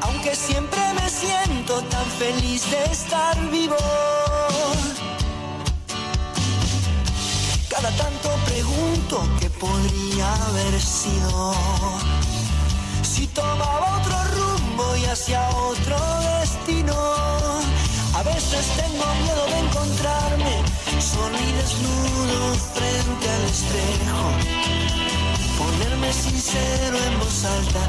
Aunque siempre me siento tan feliz de estar vivo. Cada tanto pregunto qué podría haber sido. Si tomaba otro rumbo y hacia otro destino. A veces tengo miedo de encontrarme solo y desnudo frente al espejo. Ponerme sincero en voz alta,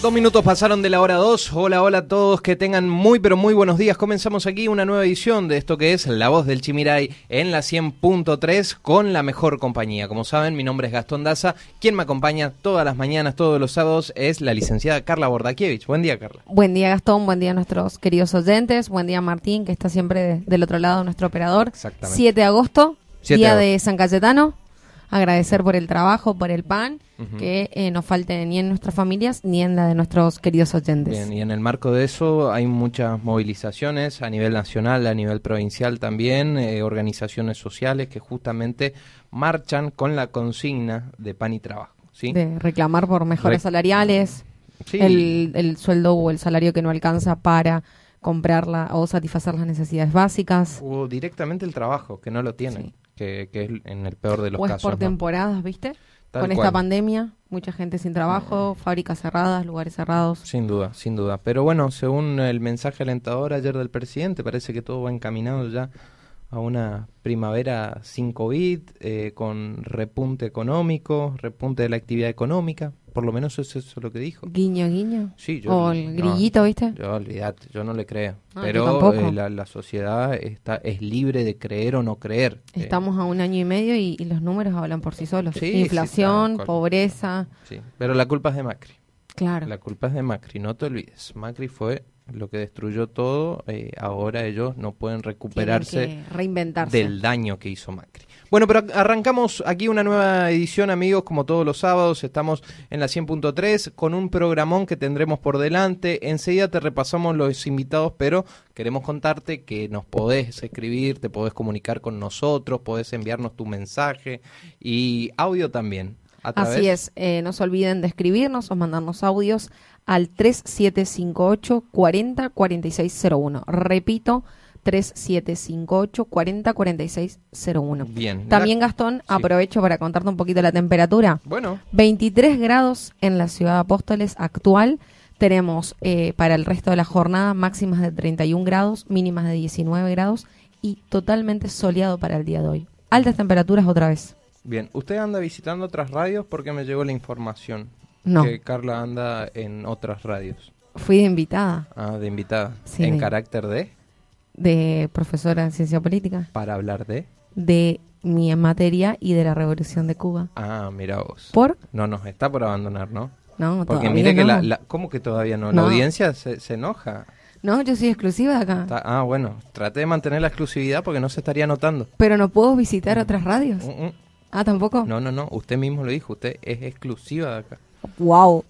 Dos minutos pasaron de la hora 2. Hola, hola a todos. Que tengan muy, pero muy buenos días. Comenzamos aquí una nueva edición de esto que es La Voz del Chimiray en la 100.3 con la mejor compañía. Como saben, mi nombre es Gastón Daza. Quien me acompaña todas las mañanas, todos los sábados, es la licenciada Carla Bordakiewicz. Buen día, Carla. Buen día Gastón, buen día a nuestros queridos oyentes, buen día Martín, que está siempre de- del otro lado, nuestro operador. Exactamente. 7 de agosto, 7 de día agosto. de San Cayetano. Agradecer por el trabajo, por el pan, Ujú. que eh, no falte ni en nuestras familias ni en la de nuestros queridos oyentes. Bien, y en el marco de eso hay muchas movilizaciones a nivel nacional, a nivel provincial también, eh, organizaciones sociales que justamente marchan con la consigna de pan y trabajo. ¿sí? De reclamar por mejoras Rec- salariales, Sí. el, el sueldo o el salario que no alcanza para comprarla o satisfacer las necesidades básicas. O directamente el trabajo, que no lo tienen, Sí. Que, que es en el peor de los o es casos. por ¿no? temporadas, ¿viste? Tal Con cual. esta pandemia, mucha gente sin trabajo, fábricas cerradas, lugares cerrados. Sin duda, sin duda. Pero bueno, según el mensaje alentador ayer del presidente, parece que todo va encaminado ya a una primavera sin COVID, eh, con repunte económico, repunte de la actividad económica. Por lo menos eso es lo que dijo. Guiño, guiño. Sí, yo, o el no, grillito, ¿viste? Yo, olvídate, yo no le creo. Ah, Pero eh, la, la sociedad está es libre de creer o no creer. Eh, Estamos a un año y medio y, y los números hablan por sí solos. Sí, Inflación, pobreza, sí. Pero la culpa es de Macri. claro. La culpa es de Macri, no te olvides. Macri fue lo que destruyó todo. eh, ahora ellos no pueden recuperarse que reinventarse. del daño que hizo Macri. Bueno, pero arrancamos aquí una nueva edición, amigos, como todos los sábados. Estamos en la 100.3 con un programón que tendremos por delante. Enseguida te repasamos los invitados, pero queremos contarte que nos podés escribir, te podés comunicar con nosotros, podés enviarnos tu mensaje y audio también. Así es, eh, no se olviden de escribirnos o mandarnos audios al 3758 40 4601. Repito, 3758 40 4601. Bien. También, Gastón, Sí. aprovecho para contarte un poquito la temperatura. Bueno, 23 grados en la ciudad de Apóstoles actual. Tenemos eh, para el resto de la jornada máximas de 31 grados, mínimas de 19 grados y totalmente soleado para el día de hoy. Altas temperaturas otra vez. bien. ¿Usted anda visitando otras radios? Porque me llegó la información No, que Carla anda en otras radios. fui de invitada Ah, de invitada. Sí, ¿En de- carácter de? De profesora en ciencia política Para hablar de. de mi materia y de la revolución de Cuba. Ah, mira vos. ¿Por? No nos está por abandonar, ¿no? No, Porque mire que no. la, la- ¿Cómo que todavía no? La No. audiencia se, se enoja. No, yo soy exclusiva de acá. Está- ah, bueno. Trate de mantener la exclusividad porque no se estaría notando. Pero no puedo visitar otras radios. Mm, mm. Ah, tampoco. No, no, no. Usted mismo lo dijo. Usted es exclusiva de acá. Wow.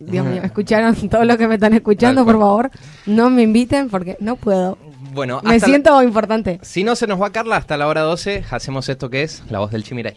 Dios mío, escucharon todo lo que me están escuchando, por favor. No me inviten porque no puedo. Bueno, Me la- siento importante. Si no se nos va Carla, hasta la hora 12 hacemos esto que es La Voz del Chimiray.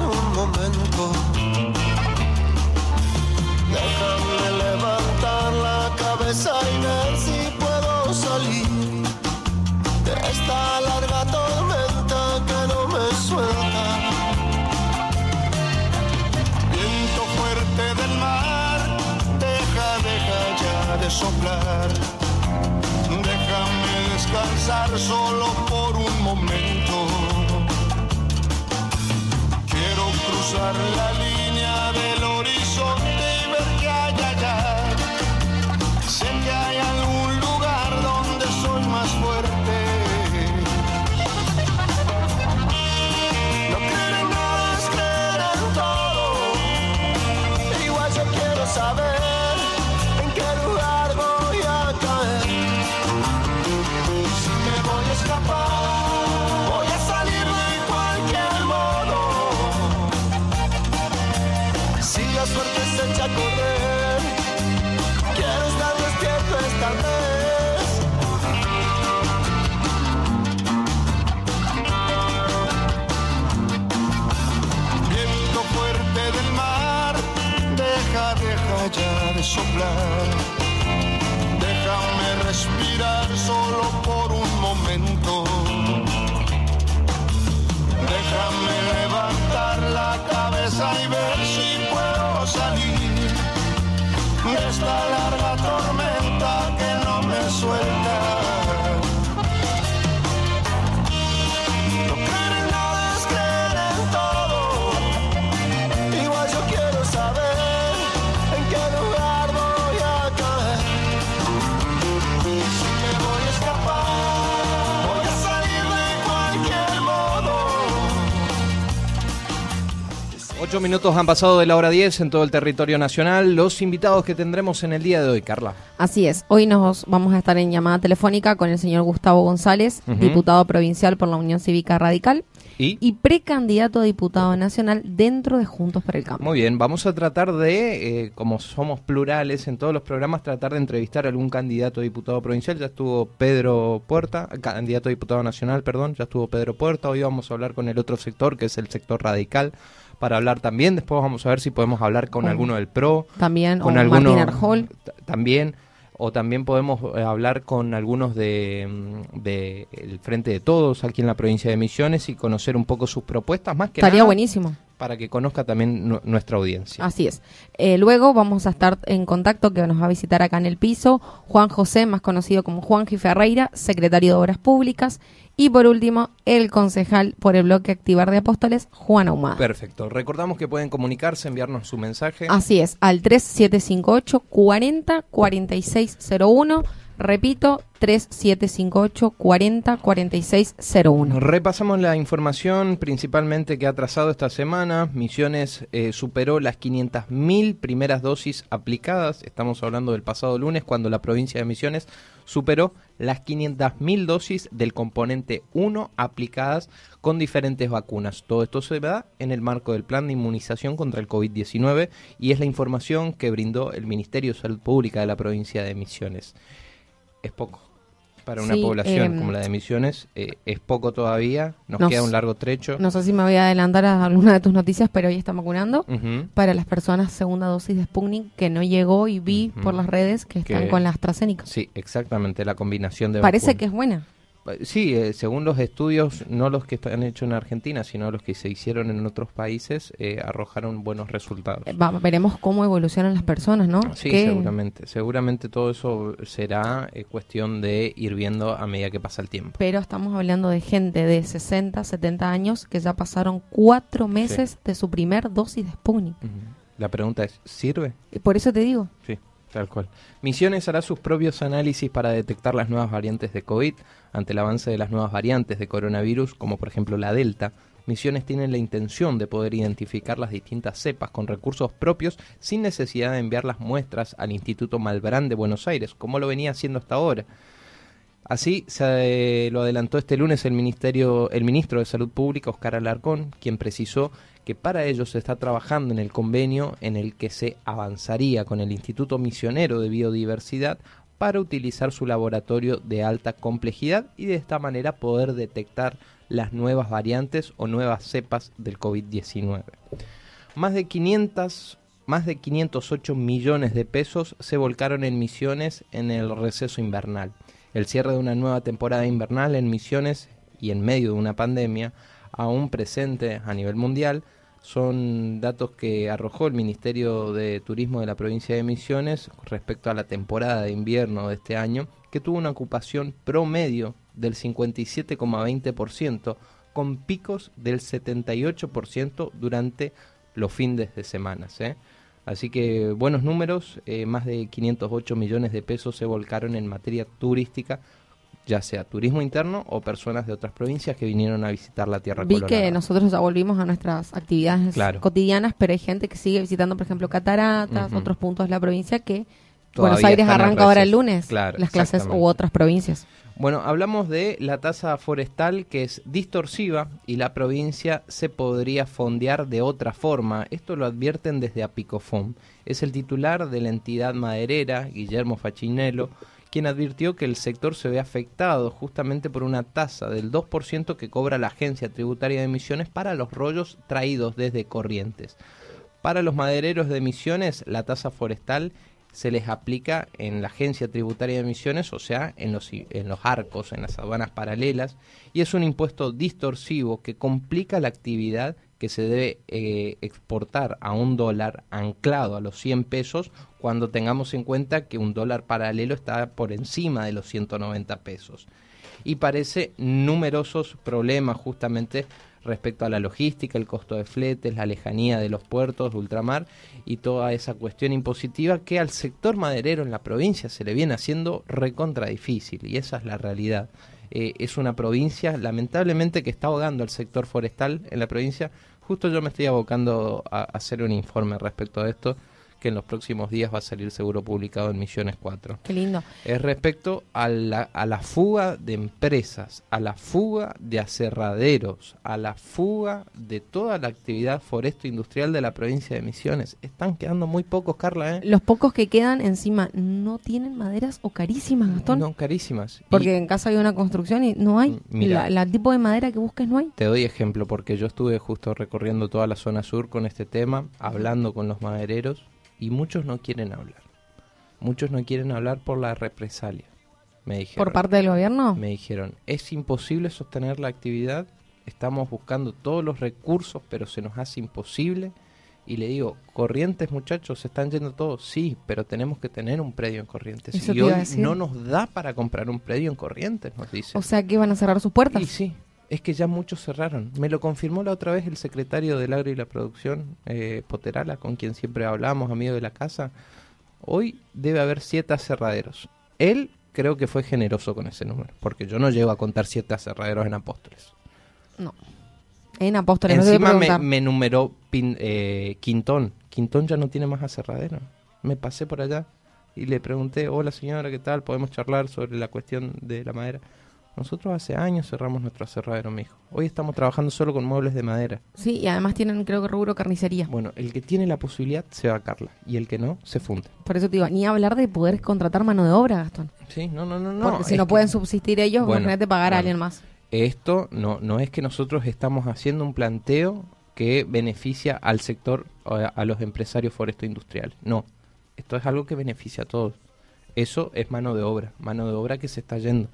Ocho minutos han pasado de la hora 10 en todo el territorio nacional. Los invitados que tendremos en el día de hoy, Carla. Así es. Hoy nos vamos a estar en llamada telefónica con el señor Gustavo González, diputado provincial por la Unión Cívica Radical. ¿Y? precandidato a diputado nacional dentro de Juntos por el Cambio. Muy bien, vamos a tratar de, eh, como somos plurales en todos los programas, tratar de entrevistar a algún candidato a diputado provincial. Ya estuvo Pedro Puerta, candidato a diputado nacional, perdón, ya estuvo Pedro Puerta. Hoy vamos a hablar con el otro sector, que es el sector radical para hablar también. Después vamos a ver si podemos hablar con alguno del PRO. También, con o Martín Arjol. También, o también podemos eh, hablar con algunos de, mm, de, el Frente de Todos aquí en la provincia de Misiones y conocer un poco sus propuestas. Más que Estaría buenísimo para que conozca también nuestra audiencia. Así es. Eh, luego vamos a estar en contacto, que nos va a visitar acá en el piso, Juan José, más conocido como Juan. Ferreira, secretario de Obras Públicas, y por último, el concejal por el bloque Activar de Apóstoles, Juan Ahumada. Perfecto. Recordamos que pueden comunicarse, enviarnos su mensaje. Así es, al 3758 40 4601 Repito, 3758 40 4601. Repasamos la información principalmente que ha trazado esta semana. Misiones eh, superó las 500.000 primeras dosis aplicadas. Estamos hablando del pasado lunes cuando la provincia de Misiones superó las 500.000 dosis del componente 1 aplicadas con diferentes vacunas. Todo esto se da en el marco del plan de inmunización contra el COVID-19 y es la información que brindó el Ministerio de Salud Pública de la provincia de Misiones es poco. Para una población em, como la de Misiones eh, es poco todavía, nos, queda un largo trecho. No sé si me voy a adelantar a alguna de tus noticias, pero hoy está vacunando para las personas segunda dosis de Sputnik que no llegó y vi por las redes que están con la AstraZeneca. Sí, exactamente, la combinación de Parece que es buena. Sí, eh, según los estudios, no los que están hechos en Argentina, sino los que se hicieron en otros países, eh, arrojaron buenos resultados. Eh, veremos cómo evolucionan las personas, ¿no? Sí, seguramente. Seguramente todo eso será cuestión de ir viendo a medida que pasa el tiempo. Pero estamos hablando de gente de 60, 70 años que ya pasaron cuatro meses de su primer dosis de Sputnik. La pregunta es, ¿sirve? Por eso te digo. Sí. Tal cual. Misiones hará sus propios análisis para detectar las nuevas variantes de COVID ante el avance de las nuevas variantes de coronavirus, como por ejemplo la Delta, Misiones tiene la intención de poder identificar las distintas cepas con recursos propios sin necesidad de enviar las muestras al Instituto Malbrán de Buenos Aires, como lo venía haciendo hasta ahora. Así se lo adelantó este lunes el ministerio, el ministro de Salud Pública, Oscar Alarcón, quien precisó que para ello se está trabajando en el convenio en el que se avanzaría con el Instituto Misionero de Biodiversidad para utilizar su laboratorio de alta complejidad y de esta manera poder detectar las nuevas variantes o nuevas cepas del COVID-19. Más de 500 más de 508 millones de pesos se volcaron en misiones en el receso invernal. El cierre de una nueva temporada invernal en Misiones y en medio de una pandemia aún presente a nivel mundial son datos que arrojó el Ministerio de Turismo de la provincia de Misiones respecto a la temporada de invierno de este año, que tuvo una ocupación promedio del 57,20%, con picos del 78% durante los fines de semana. ¿eh? Así que buenos números, eh, más de 508 millones de pesos se volcaron en materia turística, ya sea turismo interno o personas de otras provincias que vinieron a visitar la Tierra Vi que nosotros ya volvimos a nuestras actividades cotidianas, pero hay gente que sigue visitando, por ejemplo, cataratas, otros puntos de la provincia que Buenos Aires arranca ahora el lunes las clases u otras provincias. Bueno, hablamos de la tasa forestal que es distorsiva y la provincia se podría fondear de otra forma. Esto lo advierten desde Apicofom. Es el titular de la entidad maderera, Guillermo Fachinello, quien advirtió que el sector se ve afectado justamente por una tasa del 2% que cobra la Agencia Tributaria de Emisiones para los rollos traídos desde Corrientes. Para los madereros de emisiones, la tasa forestal se les aplica en la Agencia Tributaria de Emisiones, o sea, en los, en los arcos, en las aduanas paralelas, y es un impuesto distorsivo que complica la actividad que se debe eh, exportar a un dólar anclado a los 100 pesos cuando tengamos en cuenta que un dólar paralelo está por encima de los 190 pesos. Y parece numerosos problemas justamente respecto a la logística, el costo de fletes, la lejanía de los puertos de ultramar y toda esa cuestión impositiva que al sector maderero en la provincia se le viene haciendo recontra difícil y esa es la realidad. Eh, es una provincia lamentablemente que está ahogando al sector forestal en la provincia. Justo yo me estoy abocando a hacer un informe respecto a esto que en los próximos días va a salir seguro publicado en Misiones 4. Qué lindo. Es respecto a la, a la fuga de empresas, a la fuga de aserraderos, a la fuga de toda la actividad foresto industrial de la provincia de Misiones. Están quedando muy pocos, Carla. ¿eh? Los pocos que quedan encima no tienen maderas o carísimas, Gastón. No, carísimas. Porque en casa hay una construcción y no hay. Mira, la, tipo de madera que busques no hay. Te doy ejemplo, porque yo estuve justo recorriendo toda la zona sur con este tema, hablando con los madereros y muchos no quieren hablar. Muchos no quieren hablar por la represalia. Me dijeron, ¿Por parte del gobierno? Me dijeron, es imposible sostener la actividad, estamos buscando todos los recursos, pero se nos hace imposible. Y le digo, Corrientes muchachos, se están yendo todos, sí, pero tenemos que tener un predio en Corrientes. y hoy no nos da para comprar un predio en Corrientes, nos dice. O sea que van a cerrar sus puertas. Y sí, es que ya muchos cerraron. Me lo confirmó la otra vez el secretario del Agro y la Producción, eh, Poterala, con quien siempre hablamos, amigo de la casa. Hoy debe haber siete aserraderos. Él creo que fue generoso con ese número, porque yo no llego a contar siete aserraderos en Apóstoles. No. En Apóstoles Encima me, me, numeró eh, Quintón. Quintón ya no tiene más aserradero. Me pasé por allá y le pregunté, hola señora, ¿qué tal? ¿Podemos charlar sobre la cuestión de la madera? Nosotros hace años cerramos nuestro aserradero, mijo. Hoy estamos trabajando solo con muebles de madera. Sí, y además tienen, creo que rubro carnicería. Bueno, el que tiene la posibilidad se va a Carla y el que no, se funde. Por eso te digo, ni hablar de poder contratar mano de obra, Gastón. Sí, no, no, no. no Porque si no pueden subsistir ellos, bueno, imagínate pagar a alguien más. Esto no, no es que nosotros estamos haciendo un planteo que beneficia al sector, a los empresarios foresto industrial. No, esto es algo que beneficia a todos. Eso es mano de obra, mano de obra que se está yendo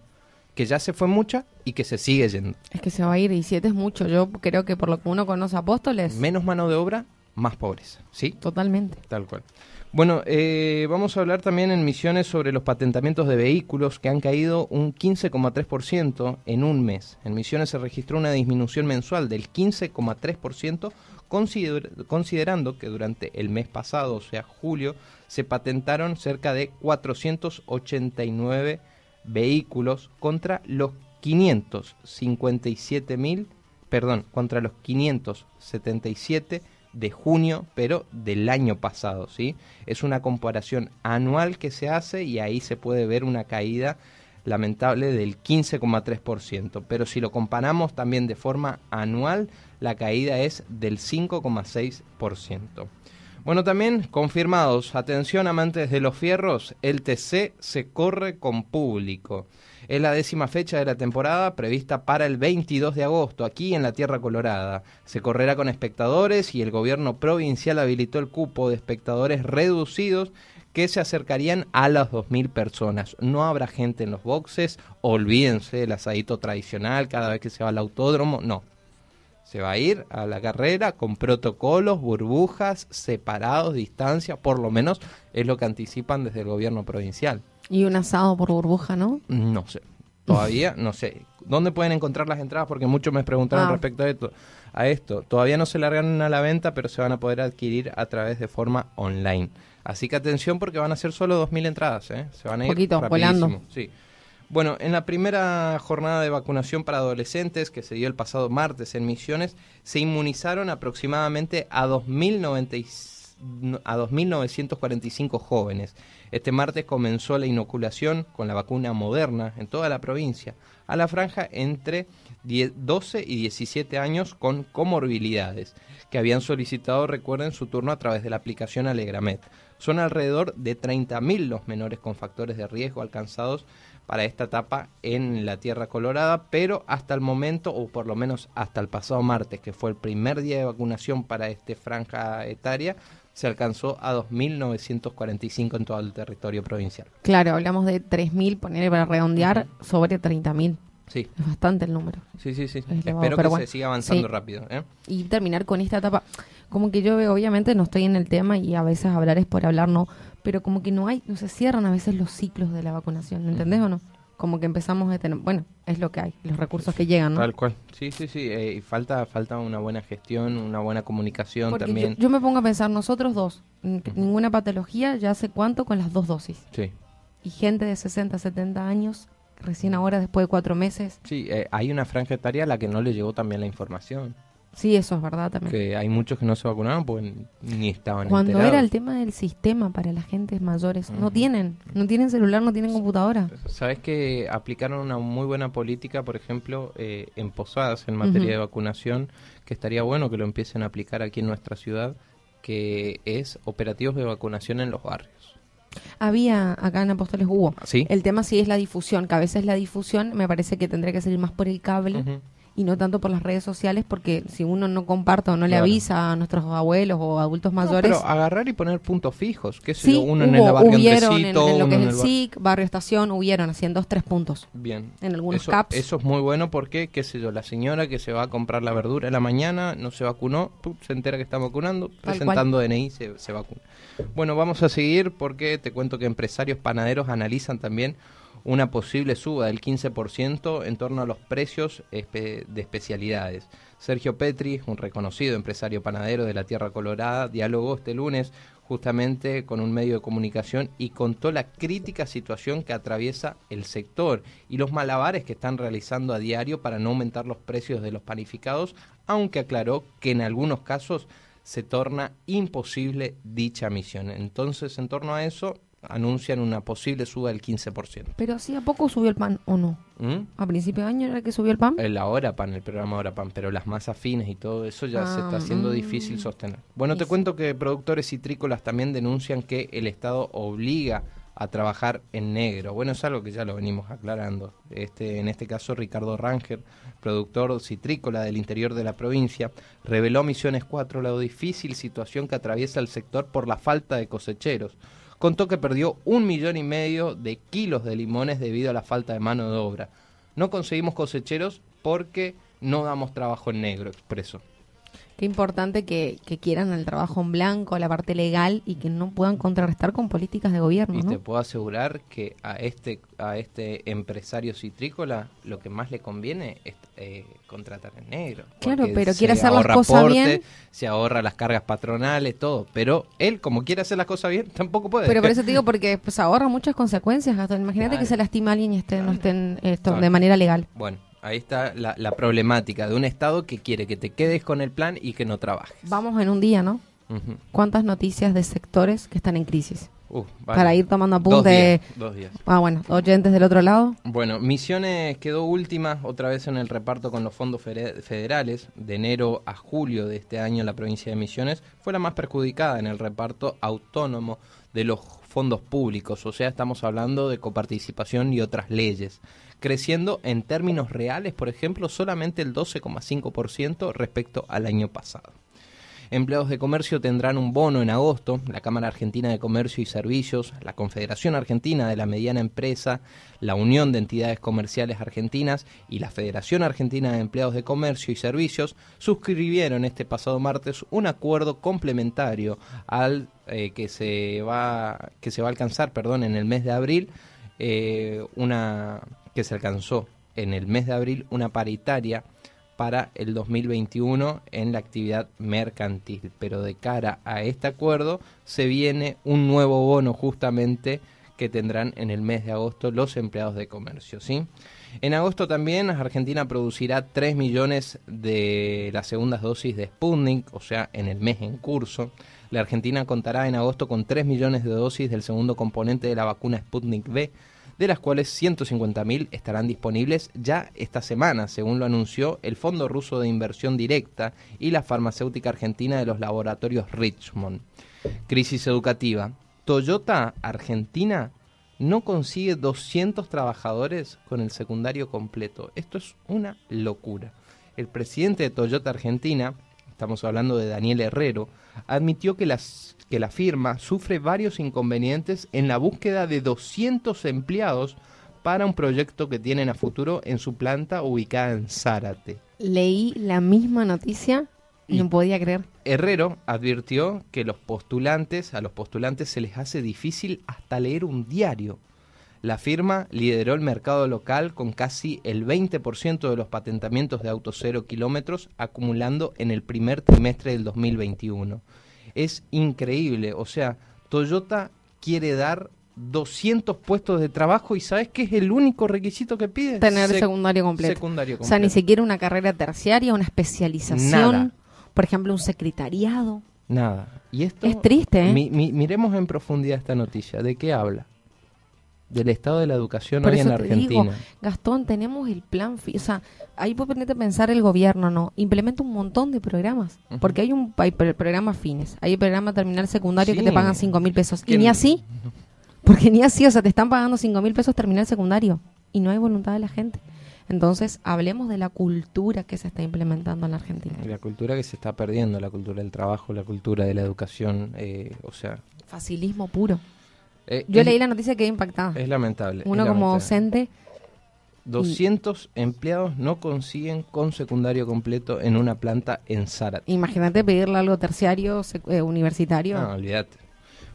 que ya se fue mucha y que se sigue yendo. Es que se va a ir y siete es mucho. Yo creo que por lo que uno conoce apóstoles. Menos mano de obra, más pobres. ¿Sí? Totalmente. Tal cual. Bueno, eh, vamos a hablar también en misiones sobre los patentamientos de vehículos que han caído un 15,3% en un mes. En misiones se registró una disminución mensual del 15,3%, considerando que durante el mes pasado, o sea, julio, se patentaron cerca de 489 vehículos contra los 557 mil perdón, contra los 577 de junio, pero del año pasado, ¿sí? Es una comparación anual que se hace y ahí se puede ver una caída lamentable del 15,3%, pero si lo comparamos también de forma anual, la caída es del 5,6%. Bueno, también confirmados, atención amantes de los fierros, el TC se corre con público. Es la décima fecha de la temporada prevista para el 22 de agosto, aquí en la Tierra Colorada. Se correrá con espectadores y el gobierno provincial habilitó el cupo de espectadores reducidos que se acercarían a las 2.000 personas. No habrá gente en los boxes, olvídense del asadito tradicional cada vez que se va al autódromo, no. Se va a ir a la carrera con protocolos, burbujas, separados, distancia, por lo menos es lo que anticipan desde el gobierno provincial. Y un asado por burbuja, ¿no? No sé. Todavía no sé. ¿Dónde pueden encontrar las entradas? Porque muchos me preguntaron Ah. respecto a esto, a esto. Todavía no se largan a la venta, pero se van a poder adquirir a través de forma online. Así que atención porque van a ser solo 2.000 entradas. ¿eh? Se van a ir Poquito, rapidísimo. volando. Sí. Bueno, en la primera jornada de vacunación para adolescentes que se dio el pasado martes en Misiones, se inmunizaron aproximadamente a 2.090 a 2.945 jóvenes. Este martes comenzó la inoculación con la vacuna moderna en toda la provincia a la franja entre 10 12 y 17 años con comorbilidades que habían solicitado, recuerden, su turno a través de la aplicación Alegramet. Son alrededor de 30.000 los menores con factores de riesgo alcanzados para esta etapa en la Tierra Colorada, pero hasta el momento, o por lo menos hasta el pasado martes, que fue el primer día de vacunación para esta franja etaria, se alcanzó a 2.945 en todo el territorio provincial. Claro, hablamos de 3.000, ponerle para redondear, sobre 30.000. Sí, Es bastante el número. sí, sí, sí. Espero que bueno, se siga avanzando sí. rápido. ¿eh? y terminar con esta etapa. Como que yo obviamente no estoy en el tema y a veces hablar es por hablar, no, pero como que no hay, no se cierran a veces los ciclos de la vacunación, ¿me ¿entendés o no? Como que empezamos a tener, bueno, es lo que hay, los recursos que llegan, ¿no? Tal cual. Sí, sí, sí. eh, y falta, falta una buena gestión, una buena comunicación Porque también. Yo, yo me pongo a pensar, nosotros dos, ninguna patología, ya hace cuánto con las dos dosis. Sí. Y gente de 60, 70 años, recién ahora, después de cuatro meses, Sí, eh, hay una franja etaria a la que no le llegó también la información. Sí, eso es verdad también. Que hay muchos que no se vacunaron porque ni estaban Cuando enterados. era el tema del sistema para las gentes mayores, no tienen, no tienen celular, no tienen computadora. Sabes que aplicaron una muy buena política, por ejemplo, eh, en Posadas en materia de vacunación, que estaría bueno que lo empiecen a aplicar aquí en nuestra ciudad, que es operativos de vacunación en los barrios. Había acá en Apóstoles hubo. ¿Sí? El tema sí es la difusión, que a veces la difusión me parece que tendría que salir más por el cable. Y no tanto por las redes sociales, porque si uno no comparte o no le Claro. avisa a nuestros abuelos o adultos No, mayores, pero agarrar y poner puntos fijos, qué sé sí, yo, uno en el barrio hubieron en, lo que es el SIC, barrio estación, hubieron así en dos, tres puntos. Bien. en algunos eso, caps. Eso es muy bueno porque, qué sé yo, la señora que se va a comprar la verdura en la mañana no se vacunó, ¡pum! se entera que está vacunando, presentando DNI se, se vacuna. Bueno, vamos a seguir porque te cuento que empresarios panaderos analizan también una posible suba del 15% en torno a los precios de especialidades. Sergio Petri, un reconocido empresario panadero de la Tierra Colorada, dialogó este lunes justamente con un medio de comunicación y contó la crítica situación que atraviesa el sector y los malabares que están realizando a diario para no aumentar los precios de los panificados, aunque aclaró que en algunos casos se torna imposible dicha misión. Entonces, en torno a eso, anuncian una posible suba del 15%. Pero sí, ¿a poco subió el pan o no? ¿Mm? ¿A principio de año era que subió el pan? El Ahora Pan, el programa Ahora Pan, pero las masas fines y todo eso ya se Ah, está haciendo mm. difícil sostener. Bueno, te cuento que productores citrícolas también denuncian que el Estado obliga a trabajar en negro. Bueno, es algo que ya lo venimos aclarando. Este, en este caso, Ricardo Ranger, productor citrícola del interior de la provincia, reveló a Misiones 4 la difícil situación que atraviesa el sector por la falta de cosecheros. Contó que perdió un millón y medio de kilos de limones debido a la falta de mano de obra. No conseguimos cosecheros porque no damos trabajo en negro, expreso. Qué importante que, que quieran el trabajo en blanco, la parte legal y que no puedan contrarrestar con políticas de gobierno, Y ¿no? te puedo asegurar que a este a este empresario citrícola lo que más le conviene es eh, contratar en negro. Claro, pero quiere hacer las cosas porte, bien. Se ahorra las cargas patronales, todo. Pero él, como quiere hacer las cosas bien, tampoco puede. Pero por eso te digo, porque pues, ahorra muchas consecuencias. Imagínate Claro. que se lastima a alguien y esté, no estén esto, Claro. de manera legal. Bueno, Ahí está la, la problemática de un Estado que quiere que te quedes con el plan y que no trabajes. Vamos en un día, ¿no? Ujú. ¿Cuántas noticias de sectores que están en crisis? Uh, vale. Para ir tomando Dos apunte. días, dos días. Ah, bueno, oyentes del otro lado. Bueno, Misiones quedó última otra vez en el reparto con los fondos federales. De enero a julio de este año la provincia de Misiones fue la más perjudicada en el reparto autónomo de los fondos públicos. O sea, estamos hablando de coparticipación y otras leyes. Creciendo en términos reales, por ejemplo, solamente el 12,5% respecto al año pasado. Empleados de comercio tendrán un bono en agosto. La Cámara Argentina de Comercio y Servicios, la Confederación Argentina de la Mediana Empresa, la Unión de Entidades Comerciales Argentinas y la Federación Argentina de Empleados de Comercio y Servicios suscribieron este pasado martes un acuerdo complementario al eh, que se va que se va a alcanzar, perdón, en el mes de abril, eh, una que se alcanzó en el mes de abril una paritaria para el 2021 en la actividad mercantil. Pero de cara a este acuerdo se viene un nuevo bono justamente que tendrán en el mes de agosto los empleados de comercio. ¿sí? En agosto también Argentina producirá 3 millones de las segundas dosis de Sputnik, o sea, en el mes en curso. La Argentina contará en agosto con 3 millones de dosis del segundo componente de la vacuna Sputnik V, de las cuales 150.000 estarán disponibles ya esta semana, según lo anunció el Fondo Ruso de Inversión Directa y la farmacéutica argentina de los laboratorios Richmond. Crisis educativa. Toyota Argentina no consigue 200 trabajadores con el secundario completo. Esto es una locura. El presidente de Toyota Argentina, estamos hablando de Daniel Herrero, admitió que, las, que la firma sufre varios inconvenientes en la búsqueda de 200 empleados para un proyecto que tienen a futuro en su planta ubicada en Zárate. Leí la misma noticia y no podía creer. Herrero advirtió que los postulantes, a los postulantes se les hace difícil hasta leer un diario. La firma lideró el mercado local con casi el 20% de los patentamientos de autos cero kilómetros acumulando en el primer trimestre del 2021. Es increíble, o sea, Toyota quiere dar 200 puestos de trabajo y ¿sabes qué es el único requisito que pide? Tener Sec- secundario completo. secundario O sea, ni siquiera una carrera terciaria, una especialización. Nada. Por ejemplo, un secretariado. Nada. Y esto Es triste, ¿eh? Mi- mi- miremos en profundidad esta noticia. ¿De qué habla? Del estado de la educación Por hoy en la Argentina. digo, Gastón, tenemos el plan, o sea, ahí puede ponerte a pensar el gobierno, ¿no? Implementa un montón de programas, porque hay un hay pro- programa fines, hay el programa terminal secundario que te pagan cinco mil pesos, y ¿Quién- ni así, porque ni así, o sea, te están pagando cinco mil pesos terminal secundario, y no hay voluntad de la gente. Entonces, hablemos de la cultura que se está implementando en la Argentina. La cultura que se está perdiendo, la cultura del trabajo, la cultura de la educación, eh, o sea... Facilismo puro. Eh, Yo leí la noticia y quedé impactada. Es lamentable. es Uno como lamentable. docente, 200 empleados no consiguen con secundario completo en una planta en Zárate. imagínate pedirle algo terciario, eh, universitario. No, olvídate.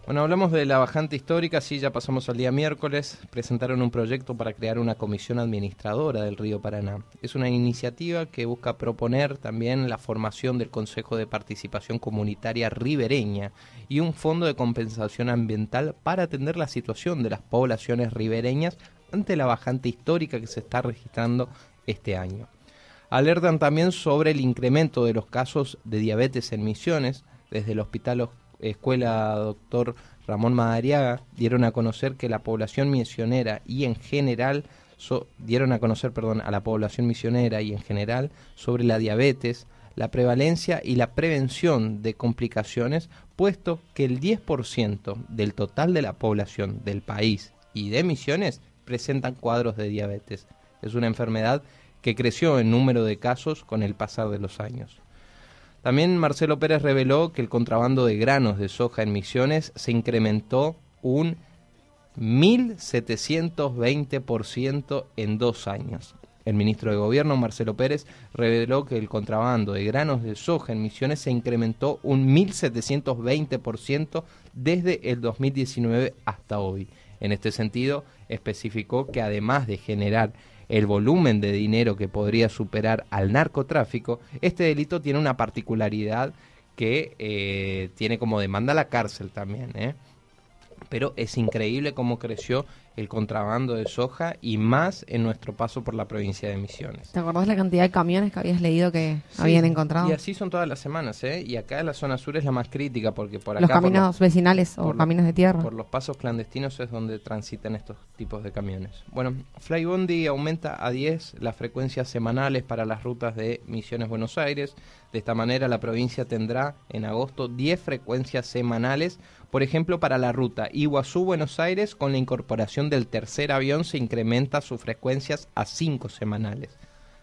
Bueno, hablamos de la bajante histórica, sí, ya pasamos al día miércoles. Presentaron un proyecto para crear una comisión administradora del río Paraná. Es una iniciativa que busca proponer también la formación del Consejo de Participación Comunitaria Ribereña y un fondo de compensación ambiental para atender la situación de las poblaciones ribereñas ante la bajante histórica que se está registrando este año. Alertan también sobre el incremento de los casos de diabetes en Misiones. Desde el Hospital Escuela Doctor Ramón Madariaga dieron a conocer que la población misionera y en general dieron a conocer, perdón, a la población misionera y en general sobre la diabetes, la prevalencia y la prevención de complicaciones, puesto que el 10% del total de la población del país y de Misiones presentan cuadros de diabetes. Es una enfermedad que creció en número de casos con el pasar de los años. También Marcelo Pérez reveló que el contrabando de granos de soja en Misiones se incrementó un 1.720% en dos años. El ministro de Gobierno, Marcelo Pérez, reveló que el contrabando de granos de soja en Misiones se incrementó un 1.720% desde el 2019 hasta hoy. En este sentido, especificó que además de generar el volumen de dinero que podría superar al narcotráfico, este delito tiene una particularidad que eh, tiene como demanda la cárcel también. ¿eh? pero es increíble cómo creció el contrabando de soja y más en nuestro paso por la provincia de Misiones. ¿Te acordás la cantidad de camiones que habías leído que habían encontrado? Y así son todas las semanas, ¿eh? Y acá en la zona sur es la más crítica porque por acá... Los caminos vecinales o caminos de tierra. Por los pasos clandestinos es donde transitan estos tipos de camiones. Bueno, Flybondi aumenta a 10 las frecuencias semanales para las rutas de Misiones Buenos Aires. De esta manera la provincia tendrá en agosto 10 frecuencias semanales por ejemplo, para la ruta Iguazú-Buenos Aires, con la incorporación del tercer avión se incrementa sus frecuencias a cinco semanales.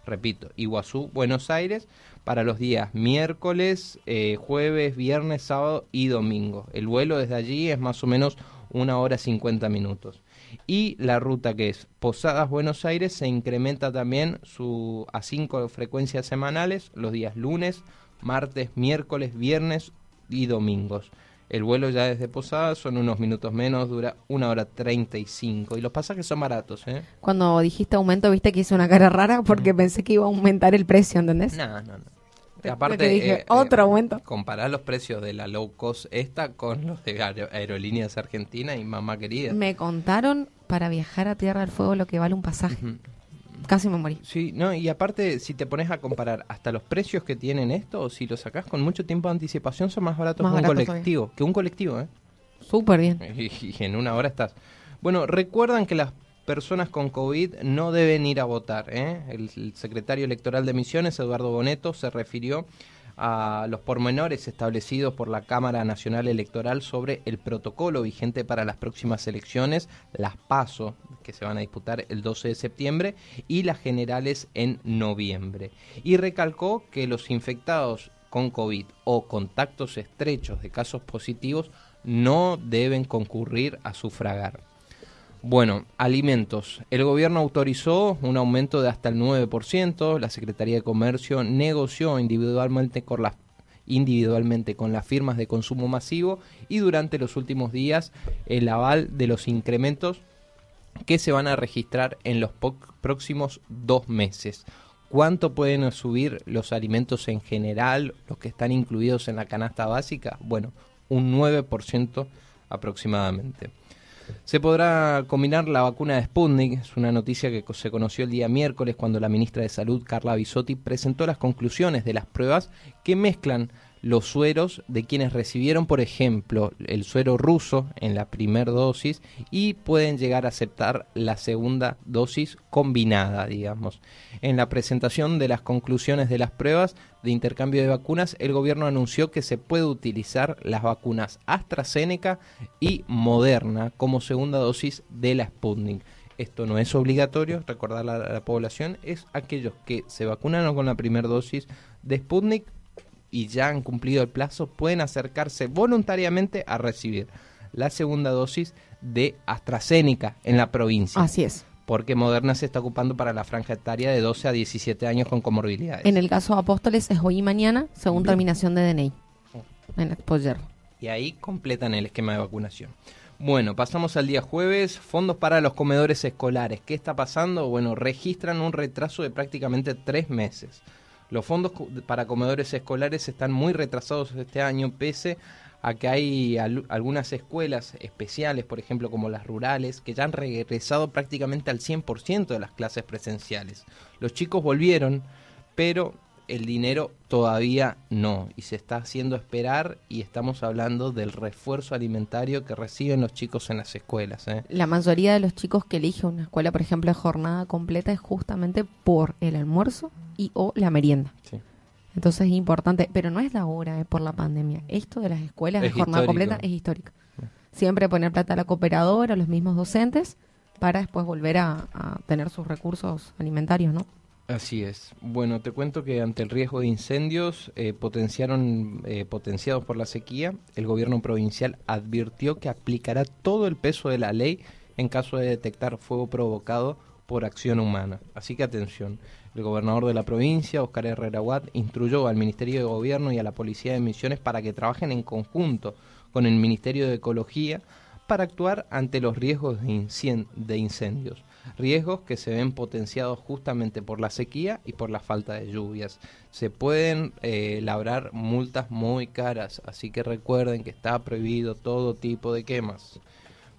Repito, Iguazú-Buenos Aires para los días miércoles, eh, jueves, viernes, sábado y domingo. El vuelo desde allí es más o menos una hora cincuenta minutos. Y la ruta que es Posadas-Buenos Aires se incrementa también su, a cinco frecuencias semanales los días lunes, martes, miércoles, viernes y domingos. El vuelo ya desde Posada son unos minutos menos, dura una hora treinta y cinco. Y los pasajes son baratos, ¿eh? Cuando dijiste aumento, viste que hice una cara rara porque pensé que iba a aumentar el precio, ¿entendés? No, no, no. Aparte, dije, eh, otro eh, aumento. Comparar los precios de la low cost esta con los de Aerolíneas Argentina y mamá querida. Me contaron para viajar a Tierra del Fuego lo que vale un pasaje. Casi me morí. Sí, no, y aparte, si te pones a comparar hasta los precios que tienen esto, si lo sacas con mucho tiempo de anticipación, son más baratos que un colectivo. Que un colectivo, ¿eh? Súper bien. Y, en una hora estás. Bueno, recuerdan que las personas con COVID no deben ir a votar. ¿eh? el secretario electoral de Misiones, Eduardo Boneto, se refirió a los pormenores establecidos por la Cámara Nacional Electoral sobre el protocolo vigente para las próximas elecciones, las PASO, que se van a disputar el 12 de septiembre, y las generales en noviembre. Y recalcó que los infectados con COVID o contactos estrechos de casos positivos no deben concurrir a sufragar. Bueno, alimentos. El gobierno autorizó un aumento de hasta el 9%. La Secretaría de Comercio negoció individualmente con las firmas de consumo masivo y durante los últimos días el aval de los incrementos que se van a registrar en los próximos dos meses. ¿Cuánto pueden subir los alimentos en general, los que están incluidos en la canasta básica? Bueno, un 9% aproximadamente. Se podrá combinar la vacuna de Sputnik, es una noticia que se conoció el día miércoles cuando la ministra de Salud, Carla Bisotti, presentó las conclusiones de las pruebas que mezclan los sueros de quienes recibieron, por ejemplo, el suero ruso en la primera dosis y pueden llegar a aceptar la segunda dosis combinada, digamos. En la presentación de las conclusiones de las pruebas de intercambio de vacunas, el gobierno anunció que se puede utilizar las vacunas AstraZeneca y Moderna como segunda dosis de la Sputnik. Esto no es obligatorio, recordar a la, población, es aquellos que se vacunaron con la primera dosis de Sputnik y ya han cumplido el plazo pueden acercarse voluntariamente a recibir la segunda dosis de AstraZeneca en la provincia. Así es. Porque Moderna se está ocupando para la franja etaria de 12 a 17 años con comorbilidades. En el caso de Apóstoles es hoy y mañana, según terminación de DNI. En Exposure. Y ahí completan el esquema de vacunación. Bueno, pasamos al día jueves. Fondos para los comedores escolares. ¿Qué está pasando? Bueno, registran un retraso de prácticamente tres meses. Los fondos para comedores escolares están muy retrasados este año, pese a que hay algunas escuelas especiales, por ejemplo como las rurales, que ya han regresado prácticamente al 100% de las clases presenciales. Los chicos volvieron, pero el dinero todavía no y se está haciendo esperar y estamos hablando del refuerzo alimentario que reciben los chicos en las escuelas. ¿eh? La mayoría de los chicos que eligen una escuela, por ejemplo, de jornada completa es justamente por el almuerzo y o la merienda. Entonces es importante, pero no es la hora, es por la pandemia. Esto de las escuelas de jornada completa es histórico. Siempre poner plata a la cooperadora, a los mismos docentes, para después volver a, a tener sus recursos alimentarios, ¿no? Así es. Bueno, te cuento que ante el riesgo de incendios eh, potenciaron, eh, potenciados por la sequía, el gobierno provincial advirtió que aplicará todo el peso de la ley en caso de detectar fuego provocado por acción humana. Así que atención. El gobernador de la provincia, Oscar Herrera Watt, instruyó al Ministerio de Gobierno y a la Policía de Misiones para que trabajen en conjunto con el Ministerio de Ecología para actuar ante los riesgos de incendios riesgos que se ven potenciados justamente por la sequía y por la falta de lluvias. Se pueden eh, labrar multas muy caras, así que recuerden que está prohibido todo tipo de quemas.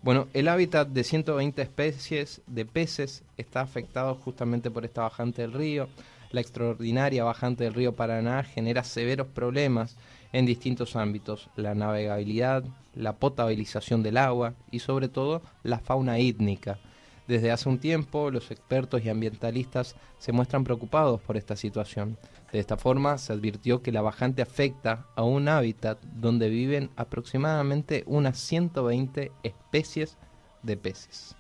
Bueno, el hábitat de 120 especies de peces está afectado justamente por esta bajante del río. La extraordinaria bajante del río Paraná genera severos problemas en distintos ámbitos, la navegabilidad, la potabilización del agua y sobre todo la fauna étnica. Desde hace un tiempo, los expertos y ambientalistas se muestran preocupados por esta situación. De esta forma, se advirtió que la bajante afecta a un hábitat donde viven aproximadamente unas 120 especies de peces.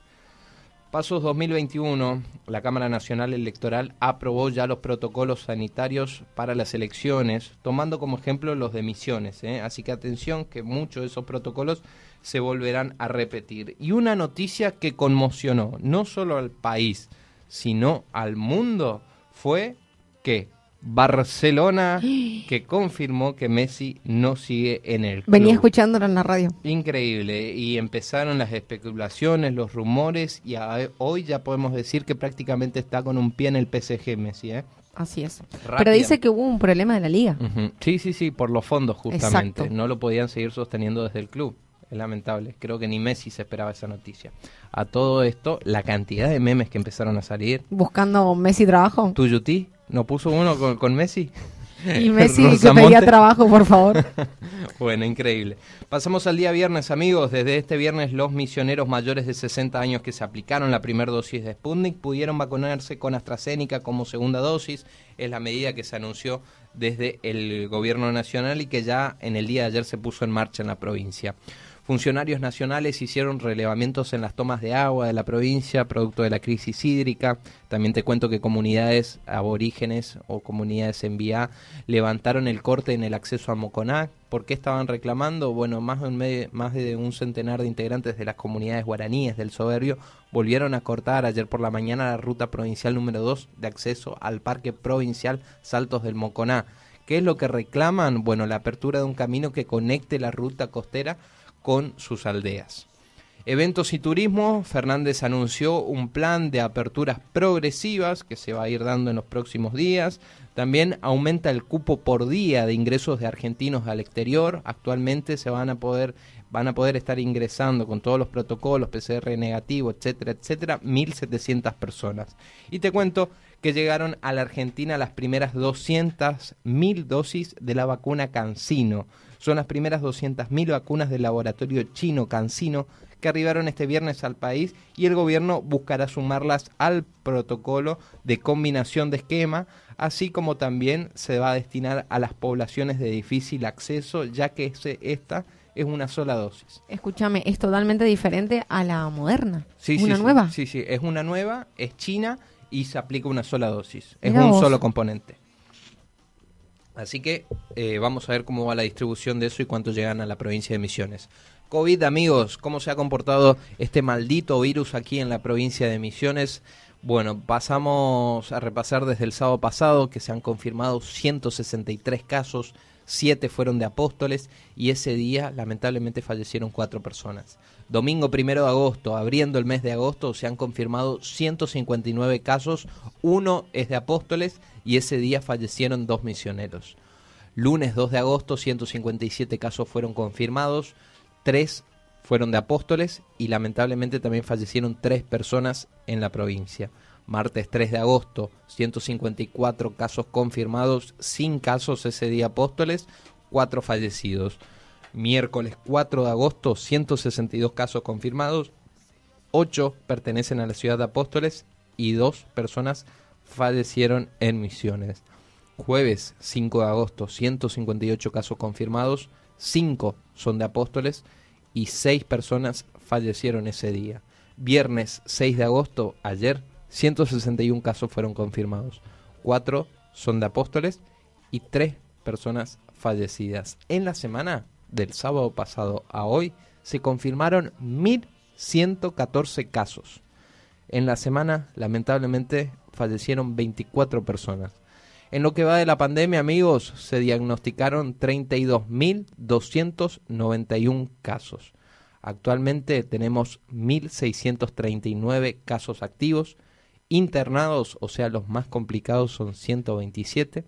Pasos 2021, la Cámara Nacional Electoral aprobó ya los protocolos sanitarios para las elecciones, tomando como ejemplo los de Misiones. ¿eh? Así que atención que muchos de esos protocolos se volverán a repetir. Y una noticia que conmocionó no solo al país, sino al mundo, fue que Barcelona que confirmó que Messi no sigue en el club. Venía escuchándolo en la radio. Increíble. Y empezaron las especulaciones, los rumores y hoy ya podemos decir que prácticamente está con un pie en el PSG Messi. ¿eh? Así es. Pero dice que hubo un problema de la liga. Sí, sí, sí, por los fondos justamente. No lo podían seguir sosteniendo desde el club. Es lamentable. Creo que ni Messi se esperaba esa noticia. A todo esto, la cantidad de memes que empezaron a salir. Buscando Messi trabajo. Tuyuti, ¿no puso uno con, Messi? Y Messi que pedía trabajo, por favor. bueno, increíble. Pasamos al día viernes, amigos. Desde este viernes, los misioneros mayores de 60 años que se aplicaron la primera dosis de Sputnik pudieron vacunarse con AstraZeneca como segunda dosis. Es la medida que se anunció desde el gobierno nacional y que ya en el día de ayer se puso en marcha en la provincia. Funcionarios nacionales hicieron relevamientos en las tomas de agua de la provincia, producto de la crisis hídrica. También te cuento que comunidades aborígenes o comunidades en vía levantaron el corte en el acceso a Moconá. ¿Por qué estaban reclamando? Bueno, más de, un más de un centenar de integrantes de las comunidades guaraníes del Soberbio volvieron a cortar ayer por la mañana la ruta provincial número 2 de acceso al Parque Provincial Saltos del Moconá. ¿Qué es lo que reclaman? Bueno, la apertura de un camino que conecte la ruta costera con sus aldeas. Eventos y turismo, Fernández anunció un plan de aperturas progresivas que se va a ir dando en los próximos días. También aumenta el cupo por día de ingresos de argentinos al exterior. Actualmente se van a poder van a poder estar ingresando con todos los protocolos, PCR negativo, etcétera, etcétera, 1.700 personas. Y te cuento que llegaron a la Argentina las primeras 200.000 dosis de la vacuna Cancino. Son las primeras 200.000 vacunas del laboratorio chino Cancino que arribaron este viernes al país y el gobierno buscará sumarlas al protocolo de combinación de esquema, así como también se va a destinar a las poblaciones de difícil acceso, ya que esta es una sola dosis. Escúchame, es totalmente diferente a la moderna. Sí, ¿Una sí, nueva? Sí, sí, es una nueva, es china y se aplica una sola dosis. Es un solo componente. Así que eh, vamos a ver cómo va la distribución de eso y cuánto llegan a la provincia de Misiones. COVID, amigos, ¿cómo se ha comportado este maldito virus aquí en la provincia de Misiones? Bueno, pasamos a repasar desde el sábado pasado que se han confirmado 163 casos, 7 fueron de apóstoles y ese día lamentablemente fallecieron 4 personas. Domingo primero de agosto, abriendo el mes de agosto, se han confirmado 159 casos, uno es de apóstoles y ese día fallecieron dos misioneros. Lunes 2 de agosto, 157 casos fueron confirmados, tres fueron de apóstoles y lamentablemente también fallecieron tres personas en la provincia. Martes 3 de agosto, 154 casos confirmados, sin casos ese día apóstoles, cuatro fallecidos miércoles 4 de agosto, 162 casos confirmados, 8 pertenecen a la ciudad de Apóstoles y 2 personas fallecieron en Misiones. Jueves 5 de agosto, 158 casos confirmados, 5 son de Apóstoles y 6 personas fallecieron ese día. Viernes 6 de agosto, ayer, 161 casos fueron confirmados. 4 son de Apóstoles y 3 personas fallecidas. En la semana del sábado pasado a hoy se confirmaron 1.114 casos. En la semana, lamentablemente, fallecieron 24 personas. En lo que va de la pandemia, amigos, se diagnosticaron 32.291 casos. Actualmente tenemos 1.639 casos activos. Internados, o sea, los más complicados, son 127.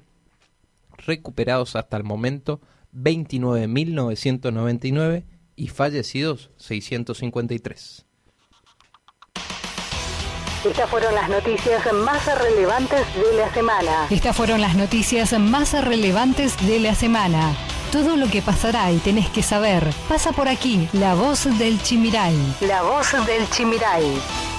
Recuperados hasta el momento 29.999 y fallecidos 653. Estas fueron las noticias más relevantes de la semana. Estas fueron las noticias más relevantes de la semana. Todo lo que pasará y tenés que saber pasa por aquí. La voz del Chimiray. La voz del Chimiray.